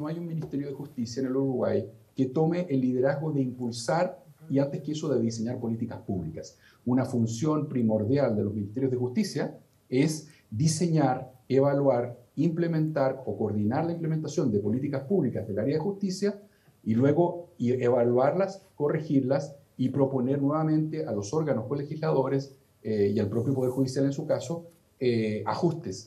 no hay un Ministerio de Justicia en el Uruguay que tome el liderazgo de impulsar y antes que eso de diseñar políticas públicas. Una función primordial de los ministerios de justicia es diseñar, evaluar, implementar o coordinar la implementación de políticas públicas del área de justicia y luego evaluarlas, corregirlas y proponer nuevamente a los órganos colegisladores eh, y al propio Poder Judicial en su caso eh, ajustes